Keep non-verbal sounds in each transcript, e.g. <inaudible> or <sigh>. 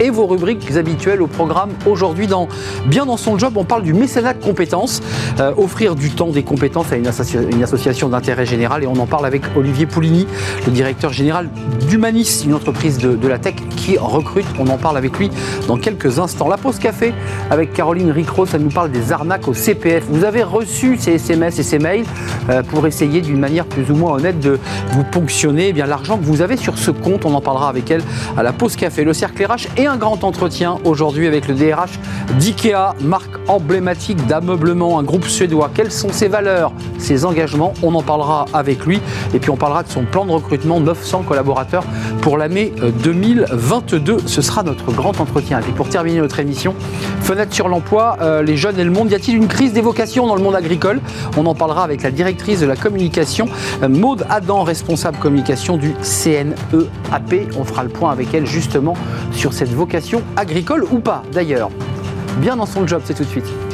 et vos rubriques habituelles au programme. Aujourd'hui, dans Bien dans son job, on parle du mécénat de compétences, euh, offrir du temps, des compétences à une, association d'intérêt général et on en parle avec Olivier Poulini, le directeur général d'Humanis, une entreprise de, la tech qui recrute. On en parle avec lui dans quelques instants. La pause café avec Caroline Ricro, ça nous parle des arnaques au CPF. Vous avez reçu ces SMS et ces mails euh, pour essayer d'une manière plus ou moins honnête de vous ponctionner eh l'argent que vous avez sur ce compte. On en parlera avec elle à la pause café. Le cercle RH et un grand entretien aujourd'hui avec le DRH d'IKEA, marque emblématique d'ameublement, un groupe suédois. Quelles sont ses valeurs, ses engagements? On en parlera avec lui. Et puis on parlera de son plan de recrutement, 900 collaborateurs pour l'année 2022. Ce sera notre grand entretien. Et puis pour terminer notre émission, fenêtre sur l'emploi, euh, les jeunes et le monde. Y a-t-il une crise des vocations dans le monde agricole? On en parlera avec la directrice de la communication Maude Adam, responsable communication du CNEAP. On fera le point avec elle justement sur cette vocation agricole ou pas d'ailleurs. Bien dans son job, c'est tout de suite.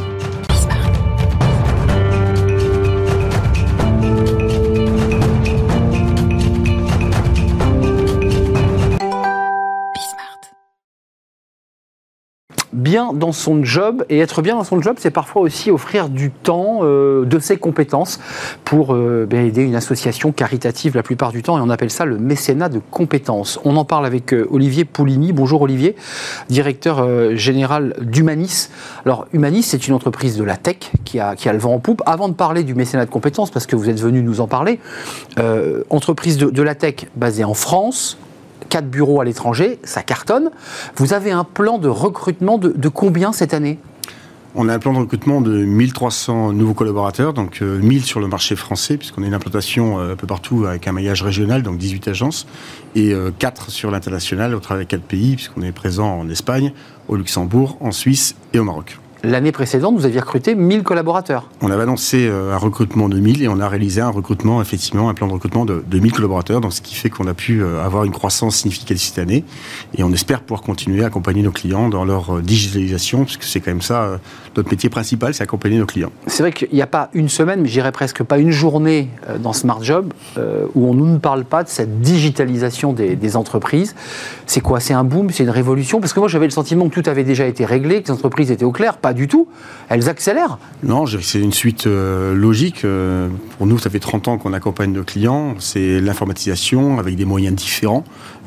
Bien dans son job. Et être bien dans son job, c'est parfois aussi offrir du temps, euh, de ses compétences pour euh, ben, aider une association caritative la plupart du temps. Et on appelle ça le mécénat de compétences. On en parle avec euh, Olivier Poulini. Bonjour Olivier, directeur général d'Humanis. Alors Humanis, c'est une entreprise de la tech qui a, qui a le vent en poupe. Avant de parler du mécénat de compétences, parce que vous êtes venu nous en parler, entreprise de, de la tech basée en France, quatre bureaux à l'étranger, ça cartonne. Vous avez un plan de recrutement de, combien cette année? On a un plan de recrutement de 1300 nouveaux collaborateurs, donc 1000 euh, sur le marché français, puisqu'on a une implantation euh, un peu partout avec un maillage régional, donc 18 agences, et 4 euh, sur l'international, au travers de 4 pays, puisqu'on est présent en Espagne, au Luxembourg, en Suisse et au Maroc. L'année précédente, vous aviez recruté 1000 collaborateurs. On avait annoncé euh, un recrutement de 1000 et on a réalisé un recrutement, effectivement, un plan de recrutement de, 1000 collaborateurs, donc ce qui fait qu'on a pu euh, avoir une croissance significative cette année. Et on espère pouvoir continuer à accompagner nos clients dans leur euh, digitalisation, puisque c'est quand même ça, notre métier principal, c'est accompagner nos clients. C'est vrai qu'il n'y a pas une semaine, mais j'irais presque pas une journée dans Smart Job où on ne nous parle pas de cette digitalisation des, des entreprises. C'est quoi? C'est un boom? C'est une révolution? Parce que moi, j'avais le sentiment que tout avait déjà été réglé, que les entreprises étaient au clair pas du tout. Elles accélèrent. Non, c'est une suite euh, logique. Euh, pour nous, ça fait 30 ans qu'on accompagne nos clients. C'est l'informatisation avec des moyens différents.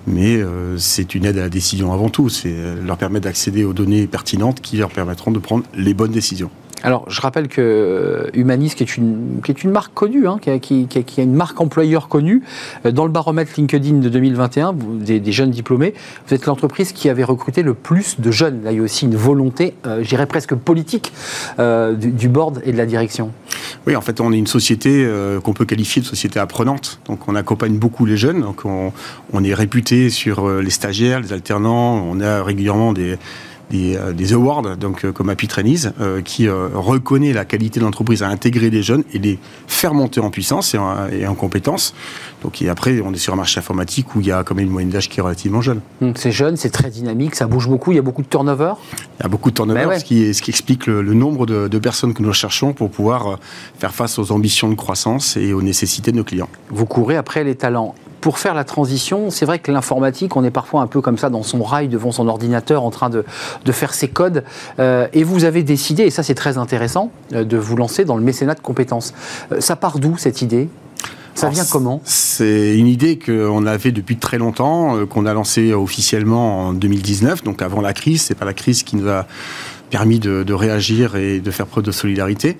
Mais euh, c'est une aide à la décision avant tout. C'est leur permettre d'accéder aux données pertinentes qui leur permettront de prendre les bonnes décisions. Alors, je rappelle que euh, Humanis, qui est une, marque connue, hein, qui, a, une marque employeur connue, euh, dans le baromètre LinkedIn de 2021, des, jeunes diplômés, vous êtes l'entreprise qui avait recruté le plus de jeunes. Là, il y a aussi une volonté, euh, j'irais presque politique, du, du, board et de la direction. Oui, en fait, on est une société qu'on peut qualifier de société apprenante. Donc, on accompagne beaucoup les jeunes. Donc, on, on est réputé sur les stagiaires, les alternants. On a régulièrement des euh, des, awards, donc euh, comme Happy Trainees, euh, qui reconnaît la qualité de l'entreprise à intégrer des jeunes et les faire monter en puissance et en, et en compétences. Donc et après, on est sur un marché informatique où il y a quand même une moyenne d'âge qui est relativement jeune. C'est jeune, c'est très dynamique, ça bouge beaucoup, il y a beaucoup de turnover? Il y a beaucoup de turnover, ben ce, qui, ce qui explique le, nombre de, de, personnes que nous recherchons pour pouvoir faire face aux ambitions de croissance et aux nécessités de nos clients. Vous courez après les talents pour faire la transition, c'est vrai que l'informatique, on est parfois un peu comme ça dans son rail devant son ordinateur en train de, de faire ses codes. Euh, et vous avez décidé, et ça c'est très intéressant, euh, de vous lancer dans le mécénat de compétences. Euh, ça part d'où cette idée? Ça vient comment? C'est une idée qu'on avait depuis très longtemps, qu'on a lancée officiellement en 2019, donc avant la crise. C'est pas la crise qui nous a permis de, réagir et de faire preuve de solidarité.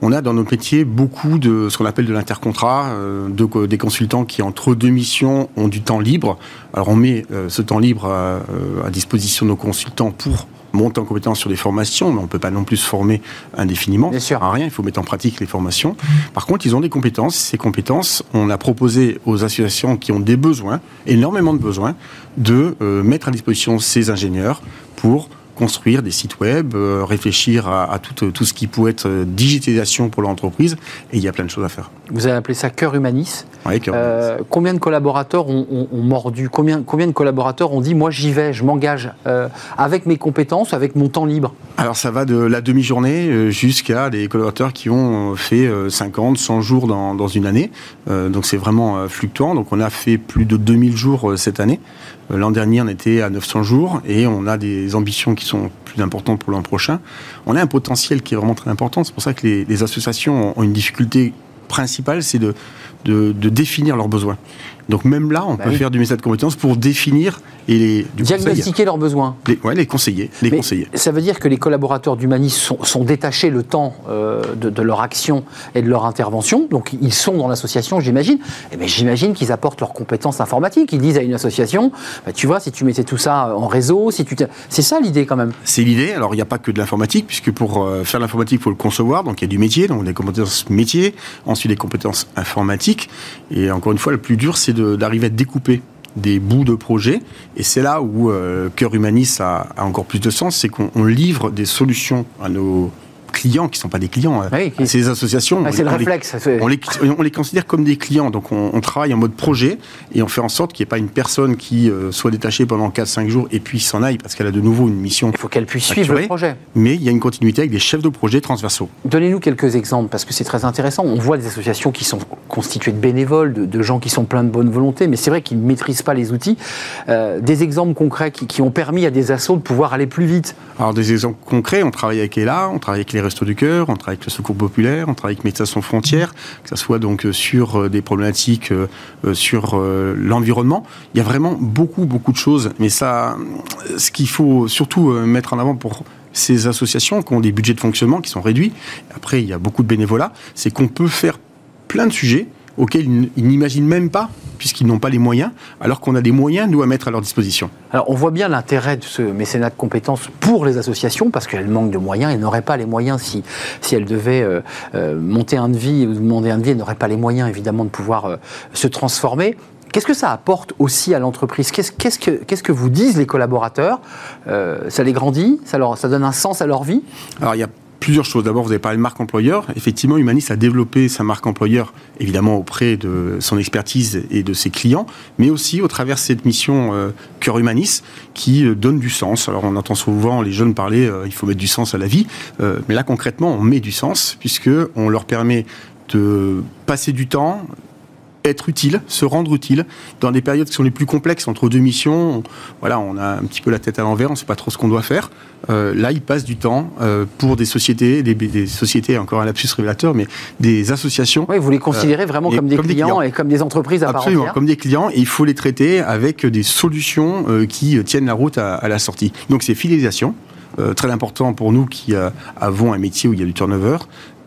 On a dans nos métiers beaucoup de ce qu'on appelle de l'intercontrat, euh, de, des consultants qui entre deux missions ont du temps libre. Alors on met euh, ce temps libre à, euh, à, disposition de nos consultants pour monter en compétence sur des formations, mais on ne peut pas non plus se former indéfiniment. Bien sûr. À rien, il faut mettre en pratique les formations. Par contre, ils ont des compétences. Ces compétences, on a proposé aux associations qui ont des besoins, énormément de besoins, de mettre à disposition ces ingénieurs pour construire des sites web, euh, réfléchir à, tout, tout, ce qui peut être digitalisation pour l'entreprise, et il y a plein de choses à faire. Vous avez appelé ça cœur humanis. Oui, cœur euh, Combien de collaborateurs ont, mordu combien, combien de collaborateurs ont dit moi j'y vais, je m'engage avec mes compétences, avec mon temps libre? Alors ça va de la demi-journée jusqu'à des collaborateurs qui ont fait 50, 100 jours dans, dans une année. donc c'est vraiment fluctuant. Donc on a fait plus de 2000 jours cette année. Euh, l'an dernier, on était à 900 jours et on a des ambitions qui sont plus importantes pour l'an prochain. On a un potentiel qui est vraiment très important. C'est pour ça que les, associations ont une difficulté principale, c'est de, de, définir leurs besoins. Donc même là, on bah peut faire du message de compétences pour définir et les, diagnostiquer leurs besoins. Les, ouais, les conseiller, les conseiller. Ça veut dire que les collaborateurs d'Humanis sont, sont, détachés le temps euh, de, leur action et de leur intervention. Donc ils sont dans l'association, j'imagine. Et eh j'imagine qu'ils apportent leurs compétences informatiques. Ils disent à une association, bah, tu vois, si tu mettais tout ça en réseau, si tu, c'est ça l'idée quand même. C'est l'idée. Alors il n'y a pas que de l'informatique, puisque pour euh, faire l'informatique, il faut le concevoir. Donc il y a du métier, donc des compétences métiers, ensuite des compétences informatiques. Et encore une fois, le plus dur, c'est d'arriver à découper des bouts de projet. Et c'est là où euh, Cœur Humanis a, a, encore plus de sens, c'est qu'on livre des solutions à nos clients qui ne sont pas des clients. Euh, ces associations, c'est le réflexe. on, les, on, les, considère comme des clients. Donc on, travaille en mode projet et on fait en sorte qu'il n'y ait pas une personne qui euh, soit détachée pendant 4-5 jours et puis s'en aille parce qu'elle a de nouveau une mission. Il faut qu'elle puisse suivre le projet. Mais il y a une continuité avec des chefs de projet transversaux. Donnez-nous quelques exemples parce que c'est très intéressant. On voit des associations qui sont constituées de bénévoles, de, gens qui sont pleins de bonne volonté, mais c'est vrai qu'ils ne maîtrisent pas les outils. Euh, des exemples concrets qui, ont permis à des assos de pouvoir aller plus vite. Alors des exemples concrets, on travaille avec ELA, on travaille avec les Restos du Cœur, on travaille avec le Secours Populaire, on travaille avec Médecins sans frontières, que ce soit donc euh, sur euh, des problématiques euh, sur l'environnement. Il y a vraiment beaucoup, beaucoup de choses. Mais ça, ce qu'il faut surtout mettre en avant pour ces associations qui ont des budgets de fonctionnement qui sont réduits, après il y a beaucoup de bénévolat, c'est qu'on peut faire plein de sujets auxquels ils n'imaginent même pas, puisqu'ils n'ont pas les moyens, alors qu'on a des moyens, nous, à mettre à leur disposition. Alors, on voit bien l'intérêt de ce mécénat de compétences pour les associations, parce qu'elles manquent de moyens, elles n'auraient pas les moyens si, si elles devaient euh, euh, monter un devis ou demander un devis, elles n'auraient pas les moyens, évidemment, de pouvoir euh, se transformer. Qu'est-ce que ça apporte aussi à l'entreprise? Qu'est-ce, qu'est-ce, que, qu'est-ce que vous disent les collaborateurs? Ça les grandit? Ça, leur, ça donne un sens à leur vie? Alors, il y a plusieurs choses. D'abord, vous avez parlé de marque employeur. Effectivement, Humanis a développé sa marque employeur, évidemment auprès de son expertise et de ses clients, mais aussi au travers de cette mission euh, Cœur Humanis qui euh, donne du sens. Alors, on entend souvent les jeunes parler, euh, il faut mettre du sens à la vie, mais là, concrètement, on met du sens puisque on leur permet de passer du temps, être utile, se rendre utile dans des périodes qui sont les plus complexes entre deux missions. Voilà, on a un petit peu la tête à l'envers, on ne sait pas trop ce qu'on doit faire. Euh, là, il passe du temps euh, pour des sociétés, des, sociétés, encore un lapsus révélateur, mais des associations. Oui, vous les considérez vraiment euh, comme, des, clients et comme des entreprises à Absolument, comme des clients, et il faut les traiter avec des solutions qui tiennent la route à, à la sortie. Donc c'est fidélisation. très important pour nous qui avons un métier où il y a du turnover,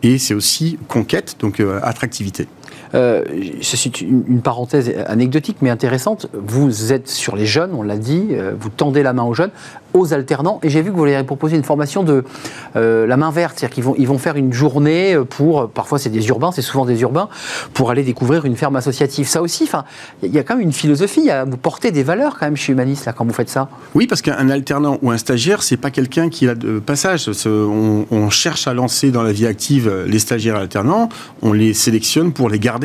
et c'est aussi conquête, donc attractivité. Euh, c'est une, parenthèse anecdotique mais intéressante. Vous êtes sur les jeunes, on l'a dit, euh, vous tendez la main aux jeunes, aux alternants, et j'ai vu que vous avez proposé une formation de euh, la main verte, c'est-à-dire qu'ils vont, ils vont faire une journée pour, parfois c'est des urbains, c'est souvent des urbains, pour aller découvrir une ferme associative. Ça aussi, il y a quand même une philosophie, à vous porter des valeurs quand même chez Humanis là, quand vous faites ça. Oui, parce qu'un alternant ou un stagiaire, c'est pas quelqu'un qui a de passage. On cherche à lancer dans la vie active les stagiaires alternants, on les sélectionne pour les garder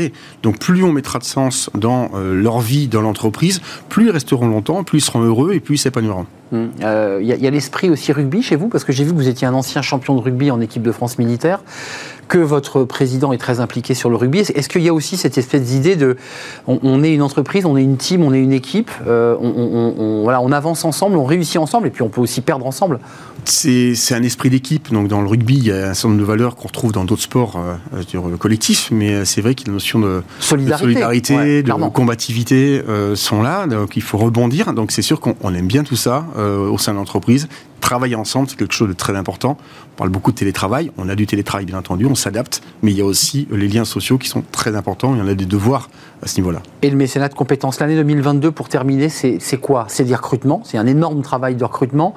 donc plus on mettra de sens dans euh, leur vie dans l'entreprise, plus ils resteront longtemps, plus ils seront heureux et plus ils s'épanouiront. Il hum. euh, y a, l'esprit aussi rugby chez vous, parce que j'ai vu que vous étiez un ancien champion de rugby en équipe de France militaire, que votre président est très impliqué sur le rugby. Est-ce qu'il y a aussi cette espèce d'idée de, on, est une entreprise, on est une team, on est une équipe, euh, on, voilà, on avance ensemble, on réussit ensemble, et puis on peut aussi perdre ensemble? C'est un esprit d'équipe. Donc dans le rugby, il y a un certain nombre de valeurs qu'on retrouve dans d'autres sports euh, collectifs, mais c'est vrai qu'il y a une notion de solidarité, de, combativité sont là. Donc il faut rebondir. Donc c'est sûr qu'on aime bien tout ça. Euh, au sein de l'entreprise. Travailler ensemble, c'est quelque chose de très important. On parle beaucoup de télétravail. On a du télétravail, bien entendu, on s'adapte. Mais il y a aussi les liens sociaux qui sont très importants. Il y en a des devoirs à ce niveau-là. Et le mécénat de compétences, l'année 2022, pour terminer, c'est quoi? C'est des recrutements. C'est un énorme travail de recrutement.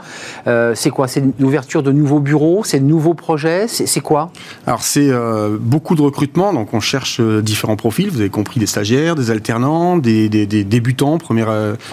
Euh, c'est quoi? C'est l'ouverture de nouveaux bureaux? C'est de nouveaux projets? C'est quoi? Alors, c'est euh, beaucoup de recrutements. Donc, on cherche différents profils. Vous avez compris, des stagiaires, des alternants, des, débutants, première.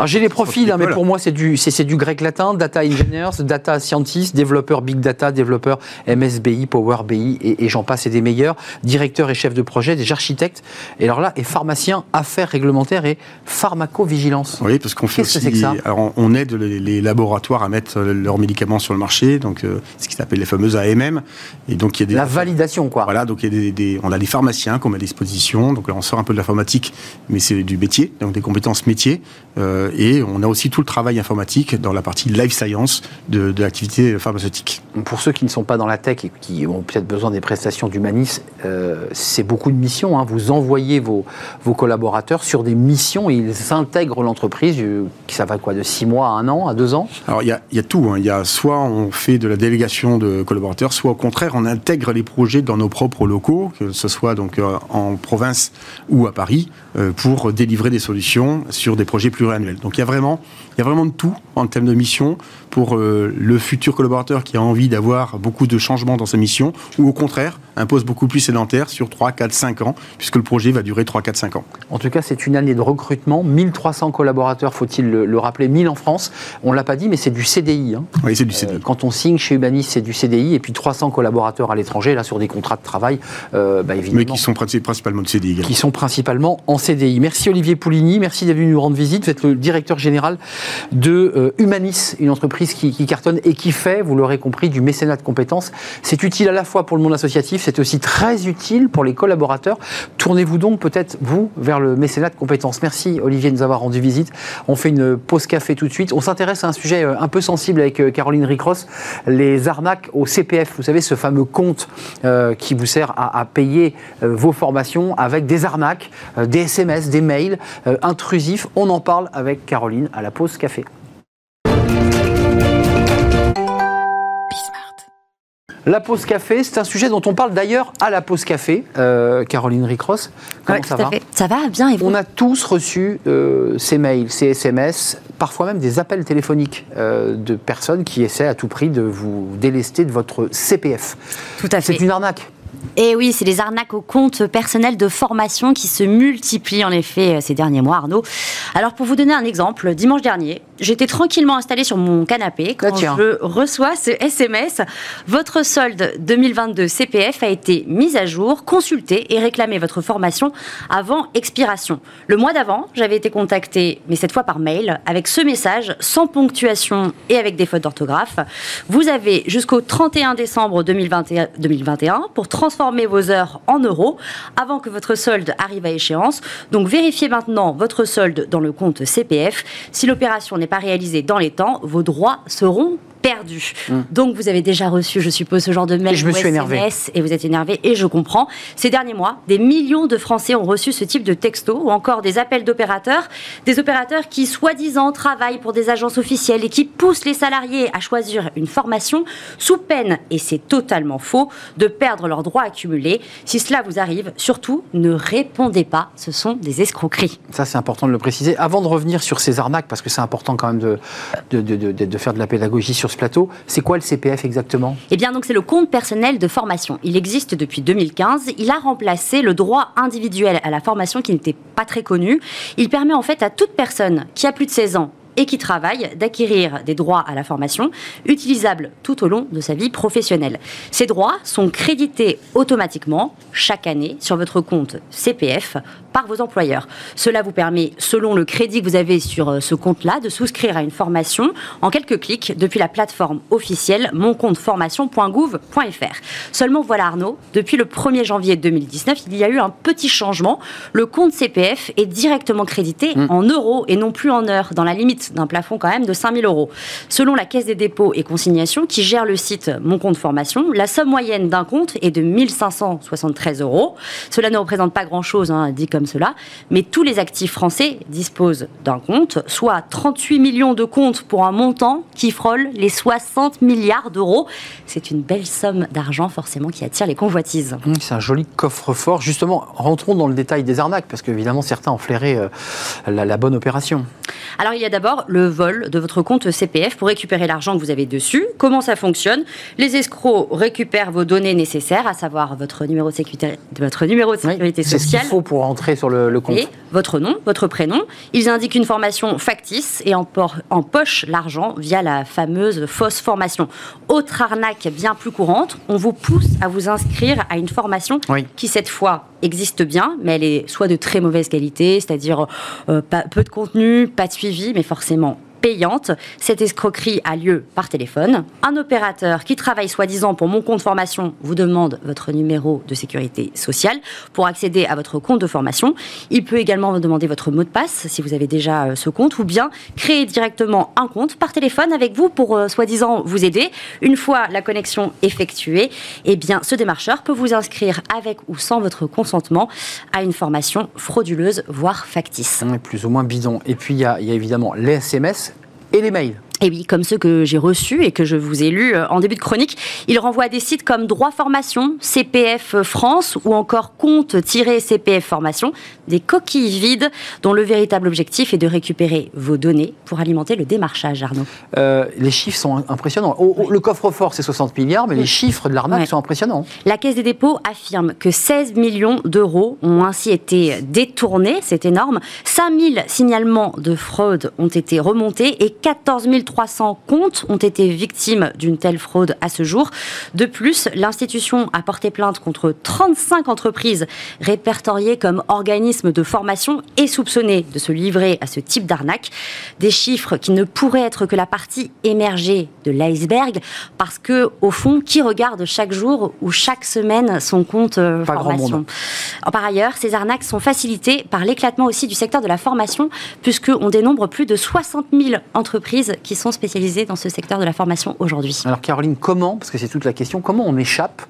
j'ai les profils, hein, mais pour moi, c'est du, du grec latin, data engineers, data data scientist, développeur big data, développeur MSBI, Power BI et, j'en passe et des meilleurs, directeur et chef de projet, des architectes, et alors là, et pharmacien, affaires réglementaires et pharmacovigilance. Oui, parce qu'on fait aussi, que ça alors on aide les, laboratoires à mettre leurs médicaments sur le marché, donc euh, ce qui s'appelle les fameuses AMM, et donc il y a des la validation quoi. Voilà, donc il y a des, on a des pharmaciens qu'on met à disposition, donc là on sort un peu de l'informatique, mais c'est du métier, donc des compétences métiers, euh, et on a aussi tout le travail informatique dans la partie life science de, de l'activité pharmaceutique. Pour ceux qui ne sont pas dans la tech et qui ont peut-être besoin des prestations d'humanisme, euh, c'est beaucoup de missions. Hein. Vous envoyez vos, vos collaborateurs sur des missions et ils intègrent l'entreprise. Euh, ça va quoi De 6 mois à 1 an, à 2 ans? Alors il y a, y a, tout. Hein. Il a soit on fait de la délégation de collaborateurs, soit au contraire on intègre les projets dans nos propres locaux, que ce soit donc en province ou à Paris, pour délivrer des solutions sur des projets pluriannuels. Donc il y a vraiment, y a vraiment de tout en termes de mission pour euh, le futur collaborateur qui a envie d'avoir beaucoup de changements dans sa mission, ou au contraire, un poste beaucoup plus sédentaire sur 3, 4, 5 ans, puisque le projet va durer 3, 4, 5 ans. En tout cas, c'est une année de recrutement, 1300 collaborateurs, faut-il le, rappeler, 1000 en France. On ne l'a pas dit, mais c'est du CDI. Hein. Oui, c'est du CDI. Euh, quand on signe chez Humanis, c'est du CDI, et puis 300 collaborateurs à l'étranger, là, sur des contrats de travail, euh, bah, évidemment. Mais qui sont principalement de CDI Qui sont principalement en CDI. Merci Olivier Poulini, merci d'être venu nous rendre visite. Vous êtes le directeur général de Humanis, une entreprise qui, cartonne et qui fait, vous l'aurez compris, du mécénat de compétences. C'est utile à la fois pour le monde associatif, c'est aussi très utile pour les collaborateurs. Tournez-vous donc peut-être, vous, vers le mécénat de compétences. Merci Olivier de nous avoir rendu visite. On fait une pause café tout de suite. On s'intéresse à un sujet euh, un peu sensible avec euh, Caroline Ricross, les arnaques au CPF. Vous savez, ce fameux compte euh, qui vous sert à, payer vos formations avec des arnaques, des SMS, des mails intrusifs. On en parle avec Caroline à la pause café. La pause café, c'est un sujet dont on parle d'ailleurs à la pause café. Euh, Caroline Ricross, comment ça va Ça va bien et vous On a tous reçu euh, ces mails, ces SMS, parfois même des appels téléphoniques euh, de personnes qui essaient à tout prix de vous délester de votre CPF. Tout à fait. C'est une arnaque. Et oui, c'est les arnaques au compte personnel de formation qui se multiplient en effet ces derniers mois, Arnaud. Alors pour vous donner un exemple, dimanche dernier, j'étais tranquillement installée sur mon canapé quand je reçois ce SMS. Votre solde 2022 CPF a été mis à jour, consulté et réclamez votre formation avant expiration. Le mois d'avant, j'avais été contactée, mais cette fois par mail, avec ce message, sans ponctuation et avec des fautes d'orthographe. Vous avez jusqu'au 31 décembre 2021, 2021 pour transformer vos heures en euros avant que votre solde arrive à échéance. Donc vérifiez maintenant votre solde dans le compte CPF. Si l'opération n'est pas réalisé dans les temps, vos droits seront perdu. Hum. Donc vous avez déjà reçu, je suppose, ce genre de mail je me suis et vous êtes énervé et je comprends. Ces derniers mois, des millions de Français ont reçu ce type de texto ou encore des appels d'opérateurs, des opérateurs qui soi-disant travaillent pour des agences officielles et qui poussent les salariés à choisir une formation sous peine, et c'est totalement faux, de perdre leurs droits accumulés. Si cela vous arrive, surtout ne répondez pas, ce sont des escroqueries. Ça c'est important de le préciser. Avant de revenir sur ces arnaques, parce que c'est important quand même de, de, de, de faire de la pédagogie sur plateau. C'est quoi le CPF exactement? Eh bien, donc c'est le compte personnel de formation. Il existe depuis 2015. Il a remplacé le droit individuel à la formation qui n'était pas très connu. Il permet en fait à toute personne qui a plus de 16 ans et qui travaille d'acquérir des droits à la formation utilisables tout au long de sa vie professionnelle. Ces droits sont crédités automatiquement chaque année sur votre compte CPF par vos employeurs. Cela vous permet, selon le crédit que vous avez sur euh, ce compte-là, de souscrire à une formation en quelques clics depuis la plateforme officielle moncompteformation.gouv.fr. Seulement voilà Arnaud, depuis le 1er janvier 2019, il y a eu un petit changement. Le compte CPF est directement crédité mmh. en euros et non plus en heures, dans la limite d'un plafond quand même de 5000 euros. Selon la Caisse des dépôts et consignations qui gère le site Mon compte formation, la somme moyenne d'un compte est de 1573 euros. Cela ne représente pas grand-chose, hein, dit comme cela, mais tous les actifs français disposent d'un compte, soit 38 millions de comptes pour un montant qui frôle les 60 milliards d'euros. C'est une belle somme d'argent forcément qui attire les convoitises. Mmh, c'est un joli coffre-fort. Justement, rentrons dans le détail des arnaques, parce qu'évidemment certains ont flairé euh, la, la bonne opération. Alors il y a d'abord le vol de votre compte CPF pour récupérer l'argent que vous avez dessus. Comment ça fonctionne? Les escrocs récupèrent vos données nécessaires, à savoir votre numéro de sécurité, votre numéro de sécurité sociale. C'est ce qu'il faut pour entrer sur le, compte. Et votre nom, votre prénom. Ils indiquent une formation factice et empochent l'argent via la fameuse fausse formation. Autre arnaque bien plus courante, on vous pousse à vous inscrire à une formation qui cette fois existe bien, mais elle est soit de très mauvaise qualité, c'est-à-dire euh, peu de contenu, pas de suivi, mais forcément payante. Cette escroquerie a lieu par téléphone. Un opérateur qui travaille soi-disant pour mon compte formation vous demande votre numéro de sécurité sociale pour accéder à votre compte de formation. Il peut également vous demander votre mot de passe si vous avez déjà euh, ce compte ou bien créer directement un compte par téléphone avec vous pour euh, soi-disant vous aider. Une fois la connexion effectuée, eh bien ce démarcheur peut vous inscrire avec ou sans votre consentement à une formation frauduleuse voire factice. Plus ou moins bidon. Et puis il y, a, il y a évidemment les SMS et les mails. Et oui, comme ceux que j'ai reçus et que je vous ai lus euh, en début de chronique, il renvoie à des sites comme Droit Formation, CPF France ou encore Compte-CPF Formation, des coquilles vides dont le véritable objectif est de récupérer vos données pour alimenter le démarchage, Arnaud. Euh, les chiffres sont impressionnants. le coffre-fort, c'est 60 milliards, mais les chiffres de l'arnaque sont impressionnants. La Caisse des dépôts affirme que 16 millions d'euros ont ainsi été détournés, c'est énorme. 5000 signalements de fraude ont été remontés et 14 000 300 comptes ont été victimes d'une telle fraude à ce jour. De plus, l'institution a porté plainte contre 35 entreprises répertoriées comme organismes de formation et soupçonnées de se livrer à ce type d'arnaque. Des chiffres qui ne pourraient être que la partie émergée de l'iceberg parce que, au fond, qui regarde chaque jour ou chaque semaine son compte euh, formation? Par ailleurs, ces arnaques sont facilitées par l'éclatement aussi du secteur de la formation puisqu'on dénombre plus de 60 000 entreprises qui sont spécialisés dans ce secteur de la formation aujourd'hui. Alors Caroline, comment, parce que c'est toute la question, comment on échappe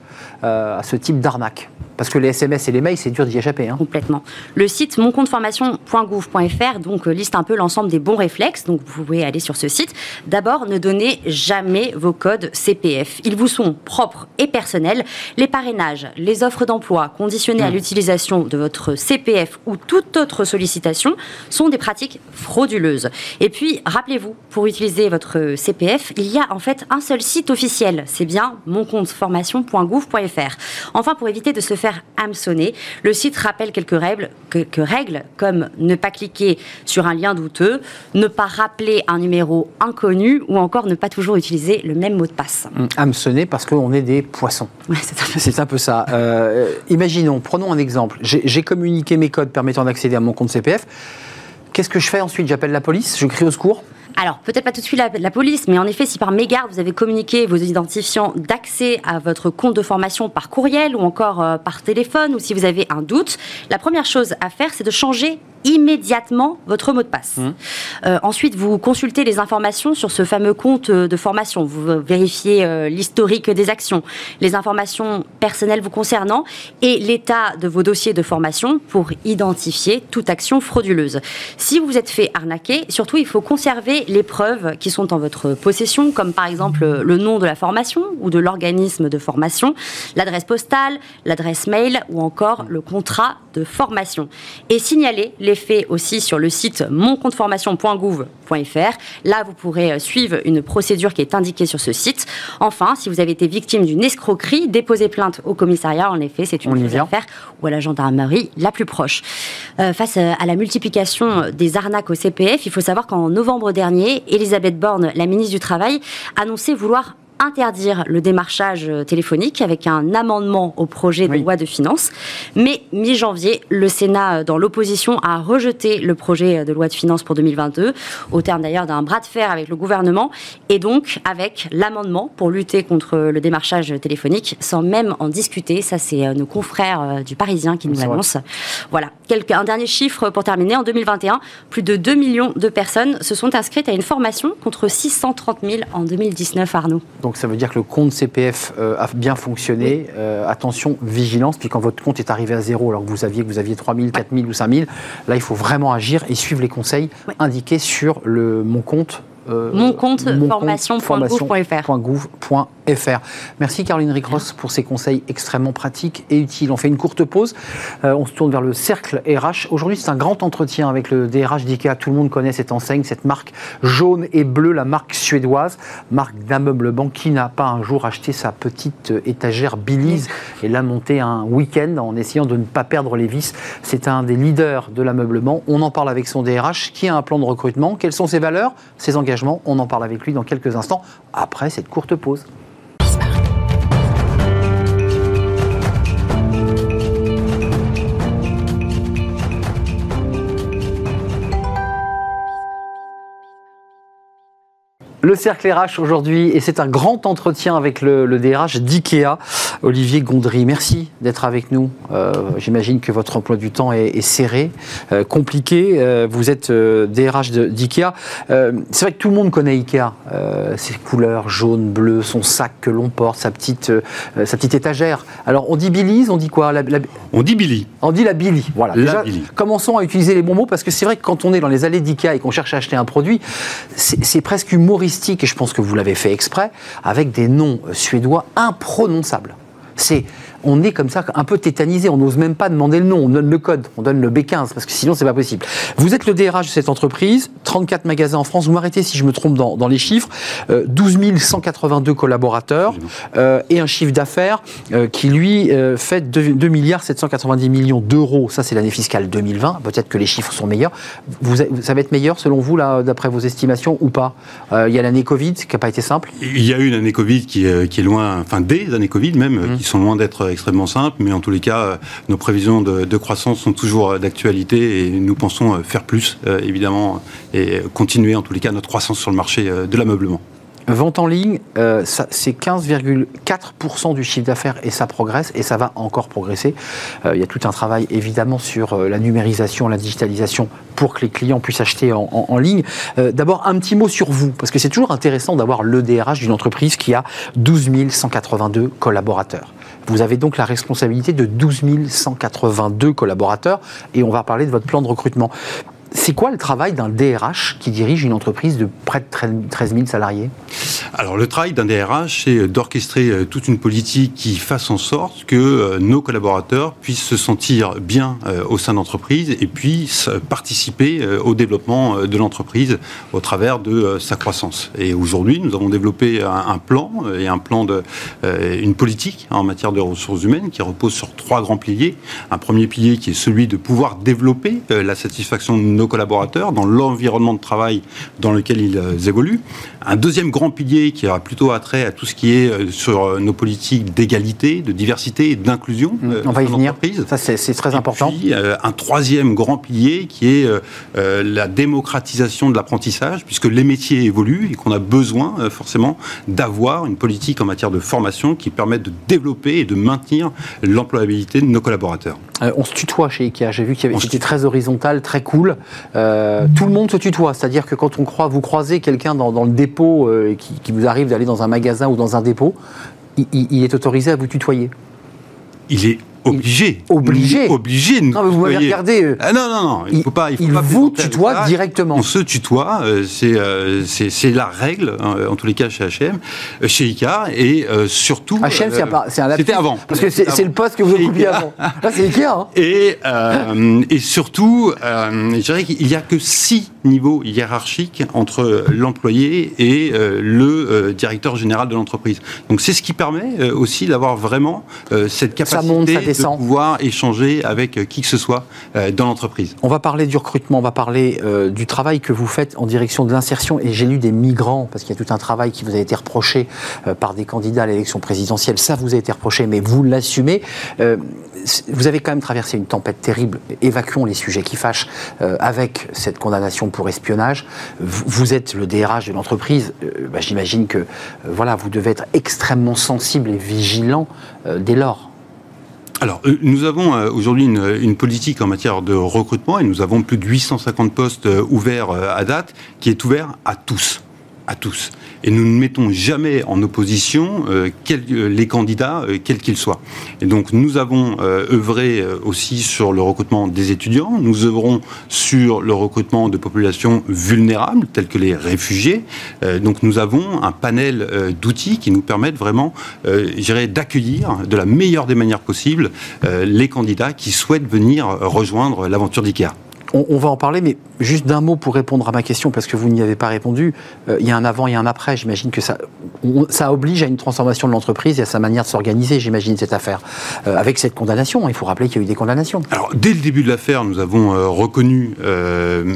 euh, à ce type d'arnaque? Parce que les SMS et les mails, c'est dur d'y échapper. Hein. Complètement. Le site moncompteformation.gouv.fr donc euh, liste un peu l'ensemble des bons réflexes. Donc vous pouvez aller sur ce site. D'abord, ne donnez jamais vos codes CPF. Ils vous sont propres et personnels. Les parrainages, les offres d'emploi conditionnées à mmh. l'utilisation de votre CPF ou toute autre sollicitation sont des pratiques frauduleuses. Et puis, rappelez-vous, pour utiliser votre CPF, il y a en fait un seul site officiel. C'est bien moncompteformation.gouv.fr. Enfin, pour éviter de se faire hameçonner. Le site rappelle quelques règles, quelques règles comme ne pas cliquer sur un lien douteux, ne pas rappeler un numéro inconnu ou encore ne pas toujours utiliser le même mot de passe. Hum, hameçonner parce qu'on est des poissons. c'est un, peu ça. Euh, imaginons, prenons un exemple. J'ai communiqué mes codes permettant d'accéder à mon compte CPF. Qu'est-ce que je fais ensuite? J'appelle la police? Je crie au secours? Alors, peut-être pas tout de suite la, police, mais en effet, si par mégarde vous avez communiqué vos identifiants d'accès à votre compte de formation par courriel ou encore euh, par téléphone, ou si vous avez un doute, la première chose à faire, c'est de changer immédiatement votre mot de passe. Mmh. Euh, ensuite, vous consultez les informations sur ce fameux compte de formation. Vous vérifiez euh, l'historique des actions, les informations personnelles vous concernant et l'état de vos dossiers de formation pour identifier toute action frauduleuse. Si vous vous êtes fait arnaquer, surtout, il faut conserver les preuves qui sont en votre possession, comme par exemple le nom de la formation ou de l'organisme de formation, l'adresse postale, l'adresse mail ou encore le contrat de formation. Et signaler les fait aussi sur le site moncompteformation.gouv.fr. Là, vous pourrez euh, suivre une procédure qui est indiquée sur ce site. Enfin, si vous avez été victime d'une escroquerie, déposez plainte au commissariat. En effet, c'est une à faire ou à la gendarmerie la plus proche. Euh, face à la multiplication des arnaques au CPF, il faut savoir qu'en novembre dernier, Elisabeth Borne, la ministre du Travail, annonçait vouloir interdire le démarchage téléphonique avec un amendement au projet de loi de finances. Mais mi-janvier, le Sénat, dans l'opposition, a rejeté le projet de loi de finances pour 2022, au terme d'ailleurs d'un bras de fer avec le gouvernement, et donc avec l'amendement pour lutter contre le démarchage téléphonique, sans même en discuter. Ça, c'est euh, nos confrères euh, du Parisien qui nous l'annoncent. Voilà. un dernier chiffre pour terminer. En 2021, plus de 2 millions de personnes se sont inscrites à une formation contre 630 000 en 2019, Arnaud. Donc ça veut dire que le compte CPF euh, a bien fonctionné. Euh, attention, vigilance. Puis quand votre compte est arrivé à zéro, alors que vous saviez que vous aviez 3 000, 4 000 ou 5 000, là, il faut vraiment agir et suivre les conseils indiqués sur le, mon compte. Euh, mon compte formation.gouv.fr. Merci Caroline Ricross pour ces conseils extrêmement pratiques et utiles. On fait une courte pause. Euh, on se tourne vers le cercle RH. Aujourd'hui, c'est un grand entretien avec le DRH d'IKEA. Tout le monde connaît cette enseigne, cette marque jaune et bleue, la marque suédoise, marque d'ameublement qui n'a pas un jour acheté sa petite étagère Billy's et l'a montée un week-end en essayant de ne pas perdre les vis. C'est un des leaders de l'ameublement. On en parle avec son DRH qui a un plan de recrutement. Quelles sont ses valeurs, ses engagements? On en parle avec lui dans quelques instants après cette courte pause. Le cercle RH aujourd'hui, et c'est un grand entretien avec le, DRH d'IKEA, Olivier Gondry. Merci d'être avec nous. Euh, j'imagine que votre emploi du temps est, serré, euh, compliqué. Euh, vous êtes DRH d'IKEA. c'est vrai que tout le monde connaît IKEA. ses couleurs jaune, bleu, son sac que l'on porte, sa petite, sa petite étagère. Alors on dit Billy, on dit quoi? On dit Billy. On dit la Billy. Voilà. Déjà, commençons à utiliser les bons mots parce que c'est vrai que quand on est dans les allées d'IKEA et qu'on cherche à acheter un produit, c'est presque humoristique et je pense que vous l'avez fait exprès, avec des noms suédois imprononçables. C'est on est comme ça un peu tétanisé. On n'ose même pas demander le nom. On donne le code, on donne le B15 parce que sinon c'est pas possible. Vous êtes le DRH de cette entreprise, 34 magasins en France. Vous m'arrêtez si je me trompe dans, les chiffres. 12 euh, 182 collaborateurs euh, et un chiffre d'affaires euh, qui lui fait 2, milliards 790 millions d'euros. Ça c'est l'année fiscale 2020. Peut-être que les chiffres sont meilleurs. Vous, ça va être meilleur selon vous là d'après vos estimations ou pas? Il y a l'année Covid qui n'a pas été simple. Il y a eu une année Covid qui, est loin, enfin des années Covid même, mmh. qui sont loin d'être extrêmement simple, mais en tous les cas, euh, nos prévisions de, croissance sont toujours euh, d'actualité et nous pensons euh, faire plus, évidemment, et continuer en tous les cas notre croissance sur le marché de l'ameublement. Vente en ligne, c'est 15,4% du chiffre d'affaires et ça progresse et ça va encore progresser. il y a tout un travail évidemment sur la numérisation, la digitalisation pour que les clients puissent acheter en, ligne. D'abord, un petit mot sur vous, parce que c'est toujours intéressant d'avoir le DRH d'une entreprise qui a 12 182 collaborateurs. Vous avez donc la responsabilité de 12 182 collaborateurs et on va parler de votre plan de recrutement. C'est quoi le travail d'un DRH qui dirige une entreprise de près de 13 000 salariés? Alors le travail d'un DRH, c'est d'orchestrer euh, toute une politique qui fasse en sorte que euh, nos collaborateurs puissent se sentir bien euh, au sein de l'entreprise et puissent participer au développement de l'entreprise au travers de sa croissance. Et aujourd'hui, nous avons développé un plan et un plan de une politique en matière de ressources humaines qui repose sur trois grands piliers. Un premier pilier qui est celui de pouvoir développer la satisfaction de nos collaborateurs, dans l'environnement de travail dans lequel ils euh, évoluent. Un deuxième grand pilier qui aura plutôt attrait à tout ce qui est euh, sur euh, nos politiques d'égalité, de diversité et d'inclusion. Mmh, on va y venir. Ça, c'est très important. Puis, un troisième grand pilier qui est la démocratisation de l'apprentissage, puisque les métiers évoluent et qu'on a besoin forcément d'avoir une politique en matière de formation qui permette de développer et de maintenir l'employabilité de nos collaborateurs. on se tutoie chez IKEA. J'ai vu qu'il était très horizontal, très cool. Euh, tout le monde se tutoie. C'est-à-dire que quand on croit, vous croisez quelqu'un dans, le dépôt euh, qui, vous arrive d'aller dans un magasin ou dans un dépôt, il est autorisé à vous tutoyer. Obligé. Obligé. Obligé. Non, mais vous m'avez regardé. Euh, ah non, non, non. Il ne faut pas. Il, faut il vous tutoie directement. On se tutoie. Euh, euh, c'est c'est la règle, hein, en tous les cas chez H&M, chez IKEA et surtout. H&M, c'est un C'était avant. Parce que c'est le poste que vous occupiez avant. Là, c'est IKEA. Hein. <laughs> Et, et surtout, je dirais qu'il n'y a que six niveaux hiérarchiques entre l'employé et le directeur général de l'entreprise. Donc c'est ce qui permet aussi d'avoir vraiment cette capacité. Ça monte, ça de pouvoir échanger avec euh, qui que ce soit euh, dans l'entreprise. On va parler du recrutement, on va parler euh, du travail que vous faites en direction de l'insertion. Et j'ai lu des migrants, parce qu'il y a tout un travail qui vous a été reproché par des candidats à l'élection présidentielle. Ça vous a été reproché, mais vous l'assumez. vous avez quand même traversé une tempête terrible. Évacuons les sujets qui fâchent avec cette condamnation pour espionnage. Vous, êtes le DRH de l'entreprise. Bah, j'imagine que voilà, vous devez être extrêmement sensible et vigilant dès lors. Alors, euh, nous avons euh, aujourd'hui une, politique en matière de recrutement et nous avons plus de 850 postes euh, ouverts à date qui est ouvert à tous. À tous. Et nous ne mettons jamais en opposition euh, euh, les candidats, euh, quels qu'ils soient. Et donc nous avons œuvré aussi sur le recrutement des étudiants, nous œuvrons sur le recrutement de populations vulnérables, telles que les réfugiés. donc nous avons un panel d'outils qui nous permettent vraiment, d'accueillir de la meilleure des manières possibles les candidats qui souhaitent venir rejoindre l'aventure d'IKEA on, va en parler, mais juste d'un mot pour répondre à ma question, parce que vous n'y avez pas répondu. Euh, il y a un avant et un après. J'imagine que ça, ça oblige à une transformation de l'entreprise et à sa manière de s'organiser, j'imagine, cette affaire. Euh, avec cette condamnation, il faut rappeler qu'il y a eu des condamnations. Alors, dès le début de l'affaire, nous avons euh, reconnu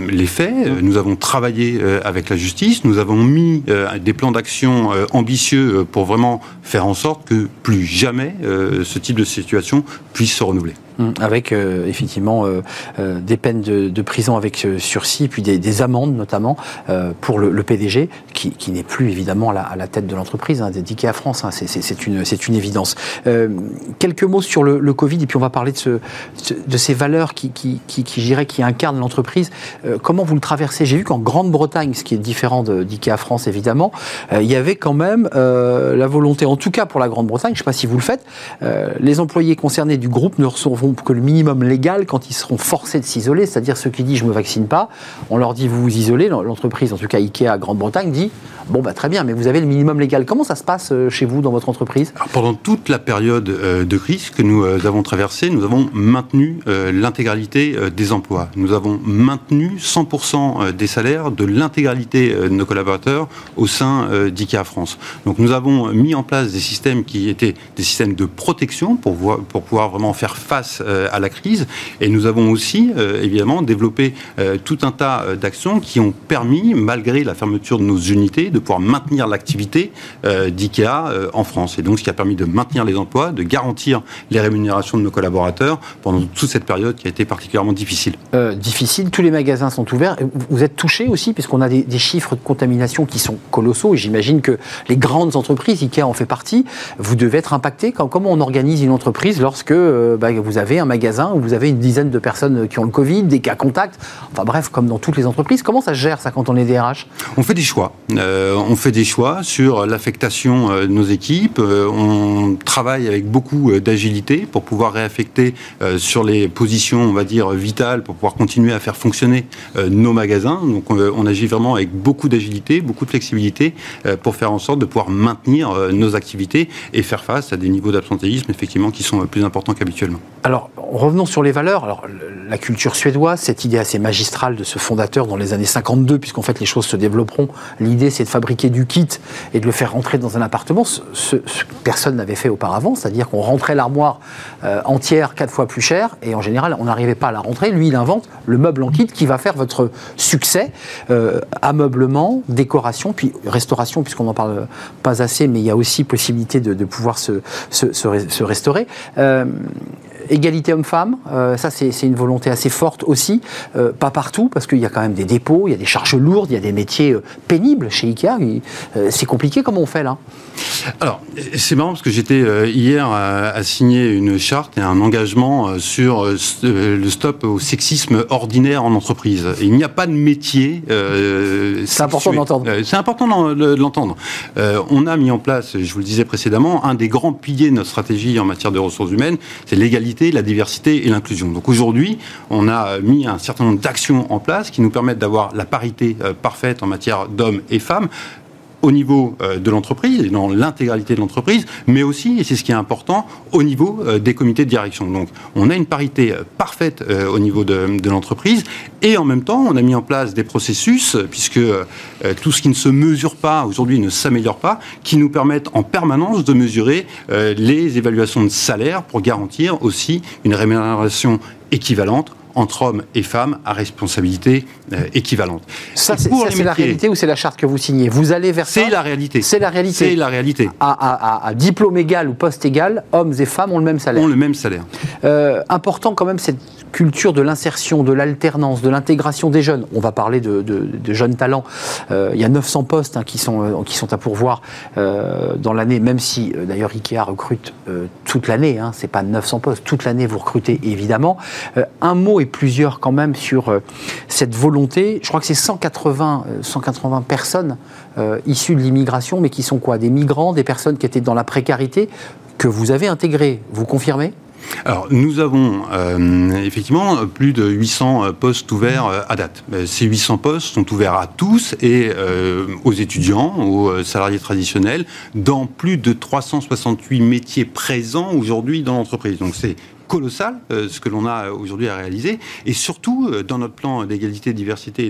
les faits, mmh. nous avons travaillé avec la justice, nous avons mis des plans d'action ambitieux pour vraiment faire en sorte que plus jamais ce type de situation puisse se renouveler. Mmh. avec effectivement des peines de, prison avec sursis, puis des, amendes notamment pour le, PDG, qui, n'est plus évidemment à la, tête de l'entreprise, hein, à France, hein, c'est une, évidence. Euh, quelques mots sur le, Covid, et puis on va parler de, ce, de ces valeurs qui, qui, qui, incarnent l'entreprise. Euh, comment vous le traversez? J'ai vu qu'en Grande-Bretagne, ce qui est différent d'IKEA France évidemment, euh, il y avait quand même la volonté, en tout cas pour la Grande-Bretagne, je ne sais pas si vous le faites, les employés concernés du groupe ne recevront que le minimum légal quand ils seront forcés de s'isoler, c'est-à-dire ceux qui disent je me vaccine pas, on leur dit vous vous isolez, l'entreprise, en tout cas IKEA Grande-Bretagne, dit bon bah très bien, mais vous avez le minimum légal. Comment ça se passe euh, chez vous, dans votre entreprise? Pendant toute la période euh, de crise que nous euh, avons traversée, nous avons maintenu l'intégralité des emplois. Nous avons maintenu 100% des salaires de l'intégralité de nos collaborateurs au sein d'IKEA France. Donc nous avons mis en place des systèmes qui étaient des systèmes de protection pour, pour pouvoir vraiment faire face à la crise. Et nous avons aussi, évidemment, développé tout un tas d'actions qui ont permis, malgré la fermeture de nos unités, de pouvoir maintenir l'activité euh, d'IKEA euh, en France. Et donc, ce qui a permis de maintenir les emplois, de garantir les rémunérations de nos collaborateurs pendant toute cette période qui a été particulièrement difficile. Euh, difficile, tous les magasins sont ouverts. Vous êtes touché aussi, puisqu'on a des, chiffres de contamination qui sont colossaux, et j'imagine que les grandes entreprises, IKEA en fait partie, vous devez être impacté. Comment on organise une entreprise lorsque bah, vous avez un magasin où vous avez une dizaine de personnes qui ont le Covid, des cas contacts, enfin bref, comme dans toutes les entreprises, comment ça se gère ça quand on est DRH On fait des choix. on fait des choix sur l'affectation euh, de nos équipes. Euh, on travaille avec beaucoup euh, d'agilité pour pouvoir réaffecter sur les positions, on va dire, vitales, pour pouvoir continuer à faire fonctionner nos magasins. Donc on agit vraiment avec beaucoup d'agilité, beaucoup de flexibilité pour faire en sorte de pouvoir maintenir nos activités et faire face à des niveaux d'absentéisme effectivement qui sont plus importants qu'habituellement. Alors revenons sur les valeurs. Alors la culture suédoise, cette idée assez magistrale de ce fondateur dans les années 52, puisqu'en fait les choses se développeront. L'idée c'est de fabriquer du kit et de le faire rentrer dans un appartement, ce, que personne n'avait fait auparavant, c'est-à-dire qu'on rentrait l'armoire euh, entière quatre fois plus cher, et en général, on n'arrivait pas à la rentrer. Lui, il invente le meuble en kit qui va faire votre succès, euh, ameublement, décoration, puis restauration, puisqu'on n'en parle pas assez, mais il y a aussi possibilité de, pouvoir se, se, restaurer. Euh, égalité homme-femme, euh, ça c'est une volonté assez forte aussi, euh, pas partout, parce qu'il y a quand même des dépôts, il y a des charges lourdes, il y a des métiers euh, pénibles chez Ikea. c'est compliqué, comment on fait là Alors, c'est marrant parce que j'étais hier à, signer une charte et un engagement sur le stop au sexisme ordinaire en entreprise. il n'y a pas de métier. c'est important d'entendre. c'est important de l'entendre. on a mis en place, je vous le disais précédemment, un des grands piliers de notre stratégie en matière de ressources humaines, c'est l'égalité la diversité et l'inclusion. Donc aujourd'hui, on a mis un certain nombre d'actions en place qui nous permettent d'avoir la parité euh, parfaite en matière d'hommes et femmes au niveau euh, de l'entreprise et dans l'intégralité de l'entreprise, mais aussi, et c'est ce qui est important, au niveau euh, des comités de direction. Donc, on a une parité euh, parfaite au niveau de, de l'entreprise et en même temps, on a mis en place des processus, puisque tout ce qui ne se mesure pas aujourd'hui ne s'améliore pas, qui nous permettent en permanence de mesurer les évaluations de salaire pour garantir aussi une rémunération équivalente entre hommes et femmes à responsabilité euh, équivalente. Ça, c'est la réalité ou c'est la charte que vous signez? Vous allez vers ça? C'est la réalité. C'est la réalité. C'est la réalité. À, diplôme égal ou poste égal, hommes et femmes ont le même salaire. Ont le même salaire. Euh, important quand même cette culture de l'insertion, de l'alternance, de l'intégration des jeunes. On va parler de, jeunes talents. Euh, il y a 900 postes hein, qui, sont, qui sont à pourvoir dans l'année, même si d'ailleurs Ikea recrute toute l'année. Hein, c'est pas 900 postes, toute l'année vous recrutez évidemment. un mot plusieurs quand même sur euh, cette volonté. Je crois que c'est 180, 180 personnes issues de l'immigration, mais qui sont quoi? Des migrants, des personnes qui étaient dans la précarité, que vous avez intégrées. Vous confirmez? Alors, nous avons euh, effectivement plus de 800 postes ouverts euh, à date. Euh, ces 800 postes sont ouverts à tous et aux étudiants, aux salariés traditionnels, dans plus de 368 métiers présents aujourd'hui dans l'entreprise. Donc, c'est colossal ce que l'on a aujourd'hui à réaliser. Et surtout, dans notre plan d'égalité, diversité